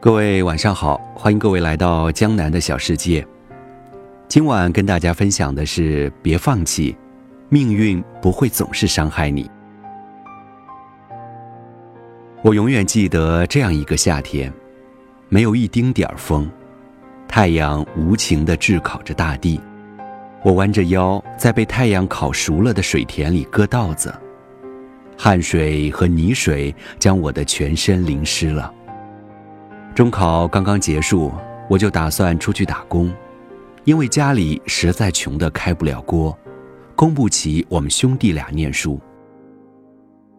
各位晚上好，欢迎各位来到江南的小世界。今晚跟大家分享的是：别放弃，命运不会总是伤害你。我永远记得这样一个夏天，没有一丁点儿风，太阳无情地炙烤着大地。我弯着腰，在被太阳烤熟了的水田里割稻子，汗水和泥水将我的全身淋湿了。中考刚刚结束，我就打算出去打工，因为家里实在穷得开不了锅，供不起我们兄弟俩念书。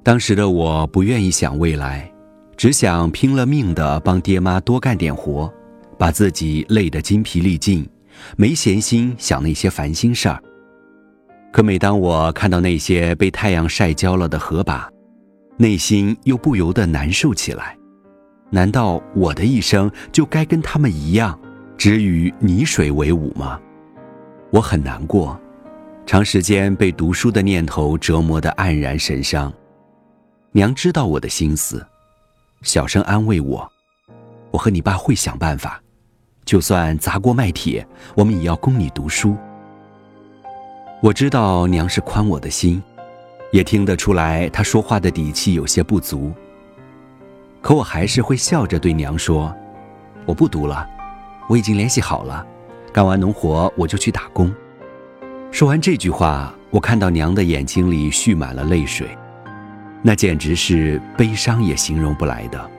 当时的我不愿意想未来，只想拼了命的帮爹妈多干点活，把自己累得筋疲力尽，没闲心想那些烦心事儿。可每当我看到那些被太阳晒焦了的禾把，内心又不由得难受起来。难道我的一生就该跟他们一样，只与泥水为伍吗？我很难过，长时间被读书的念头折磨得黯然神伤。娘知道我的心思，小声安慰我：“我和你爸会想办法，就算砸锅卖铁，我们也要供你读书。”我知道娘是宽我的心，也听得出来她说话的底气有些不足。可我还是会笑着对娘说：“我不读了，我已经联系好了，干完农活我就去打工。”说完这句话，我看到娘的眼睛里蓄满了泪水，那简直是悲伤也形容不来的。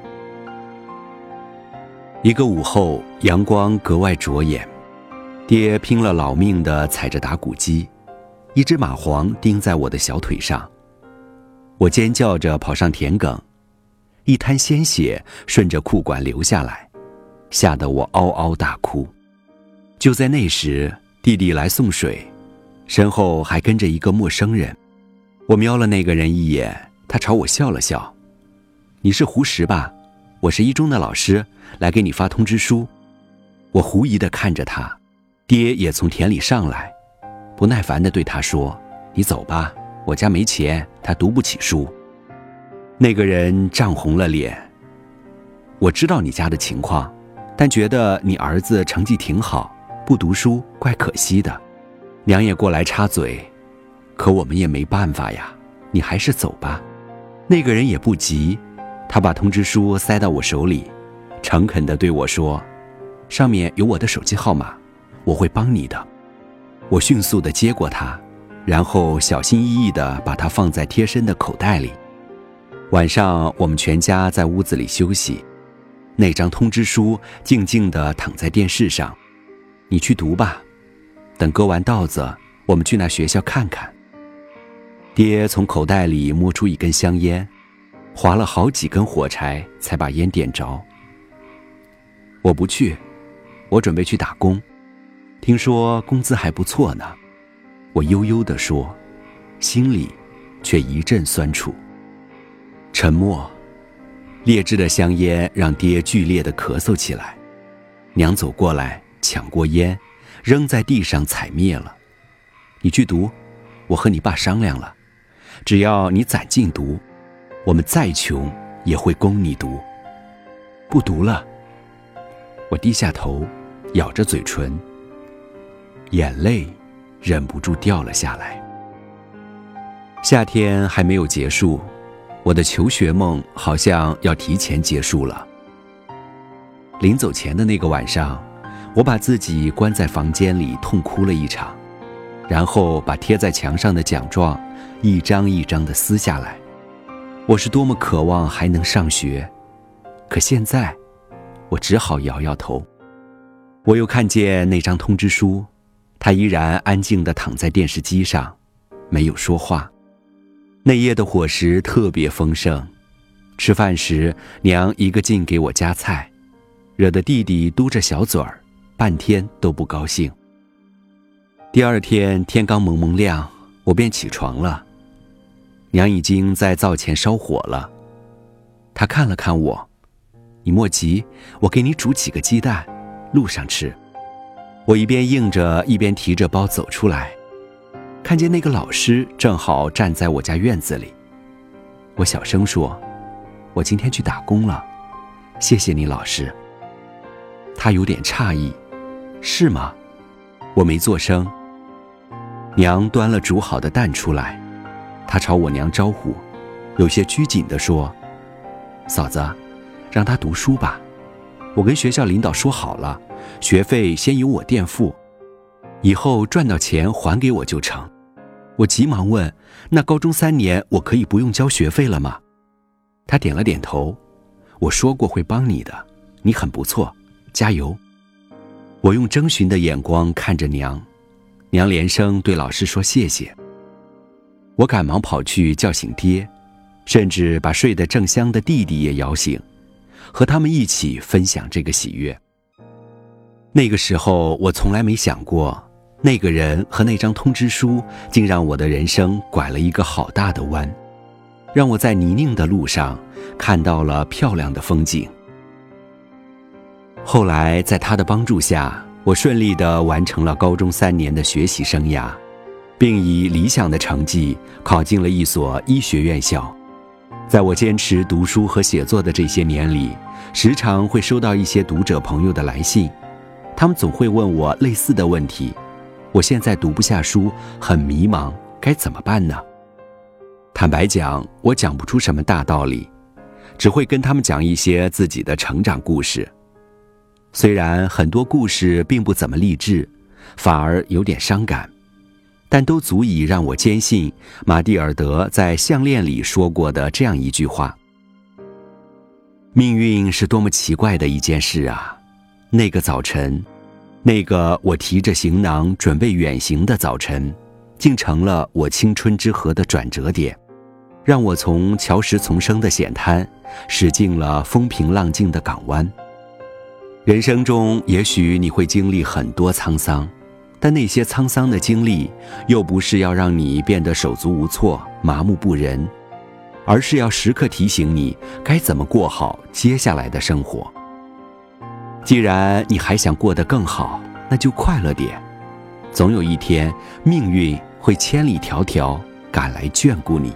一个午后，阳光格外灼眼，爹拼了老命地踩着打谷机，一只蚂蟥钉在我的小腿上，我尖叫着跑上田埂。一滩鲜血顺着裤管流下来，吓得我嗷嗷大哭。就在那时，弟弟来送水，身后还跟着一个陌生人。我瞄了那个人一眼，他朝我笑了笑：“你是胡石吧？我是一中的老师，来给你发通知书。”我狐疑的看着他，爹也从田里上来，不耐烦的对他说：“你走吧，我家没钱，他读不起书。”那个人涨红了脸。我知道你家的情况，但觉得你儿子成绩挺好，不读书怪可惜的。娘也过来插嘴，可我们也没办法呀。你还是走吧。那个人也不急，他把通知书塞到我手里，诚恳地对我说：“上面有我的手机号码，我会帮你的。”我迅速地接过它，然后小心翼翼地把它放在贴身的口袋里。晚上，我们全家在屋子里休息，那张通知书静静地躺在电视上。你去读吧，等割完稻子，我们去那学校看看。爹从口袋里摸出一根香烟，划了好几根火柴才把烟点着。我不去，我准备去打工，听说工资还不错呢。我悠悠地说，心里却一阵酸楚。沉默，劣质的香烟让爹剧烈的咳嗽起来。娘走过来抢过烟，扔在地上踩灭了。你去读，我和你爸商量了，只要你攒劲读，我们再穷也会供你读。不读了。我低下头，咬着嘴唇，眼泪忍不住掉了下来。夏天还没有结束。我的求学梦好像要提前结束了。临走前的那个晚上，我把自己关在房间里痛哭了一场，然后把贴在墙上的奖状一张一张的撕下来。我是多么渴望还能上学，可现在，我只好摇摇头。我又看见那张通知书，它依然安静地躺在电视机上，没有说话。那夜的伙食特别丰盛，吃饭时娘一个劲给我夹菜，惹得弟弟嘟着小嘴儿，半天都不高兴。第二天天刚蒙蒙亮，我便起床了，娘已经在灶前烧火了。她看了看我，你莫急，我给你煮几个鸡蛋，路上吃。我一边应着，一边提着包走出来。看见那个老师正好站在我家院子里，我小声说：“我今天去打工了，谢谢你，老师。”他有点诧异：“是吗？”我没做声。娘端了煮好的蛋出来，他朝我娘招呼，有些拘谨地说：“嫂子，让他读书吧。我跟学校领导说好了，学费先由我垫付，以后赚到钱还给我就成。”我急忙问：“那高中三年我可以不用交学费了吗？”他点了点头。我说过会帮你的，你很不错，加油。我用征询的眼光看着娘。娘连声对老师说谢谢。我赶忙跑去叫醒爹，甚至把睡得正香的弟弟也摇醒，和他们一起分享这个喜悦。那个时候，我从来没想过，那个人和那张通知书，竟让我的人生拐了一个好大的弯，让我在泥泞的路上看到了漂亮的风景。后来，在他的帮助下。我顺利地完成了高中三年的学习生涯，并以理想的成绩考进了一所医学院校。在我坚持读书和写作的这些年里，时常会收到一些读者朋友的来信，他们总会问我类似的问题。我现在读不下书，很迷茫，该怎么办呢？坦白讲，我讲不出什么大道理，只会跟他们讲一些自己的成长故事。虽然很多故事并不怎么励志，反而有点伤感，但都足以让我坚信马蒂尔德在《项链》里说过的这样一句话：“命运是多么奇怪的一件事啊！那个早晨，那个我提着行囊准备远行的早晨，竟成了我青春之河的转折点，让我从乔石丛生的险滩驶进了风平浪静的港湾。”人生中，也许你会经历很多沧桑，但那些沧桑的经历，又不是要让你变得手足无措、麻木不仁，而是要时刻提醒你该怎么过好接下来的生活。既然你还想过得更好，那就快乐点，总有一天，命运会千里迢迢赶来眷顾你。